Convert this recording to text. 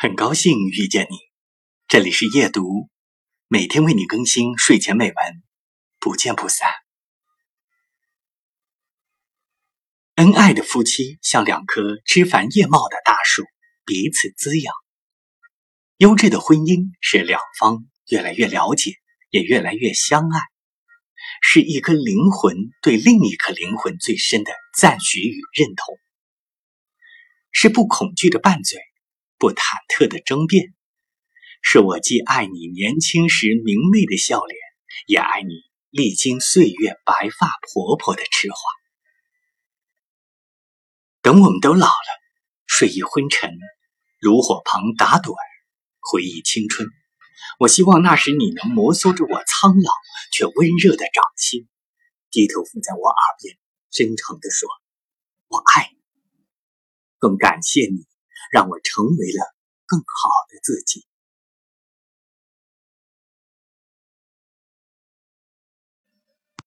很高兴遇见你，这里是夜读，每天为你更新睡前美文，不见不散。恩爱的夫妻像两棵枝繁叶茂的大树，彼此滋养。优质的婚姻是两方越来越了解，也越来越相爱，是一颗灵魂对另一颗灵魂最深的赞许与认同，是不恐惧的拌嘴。不忐忑的争辩，是我既爱你年轻时明媚的笑脸，也爱你历经岁月白发婆婆的痴话。等我们都老了，睡意昏沉，炉火旁打盹，回忆青春。我希望那时你能摩挲着我苍老却温热的掌心，低头伏在我耳边，真诚地说：“我爱你。”更感谢你。让我成为了更好的自己。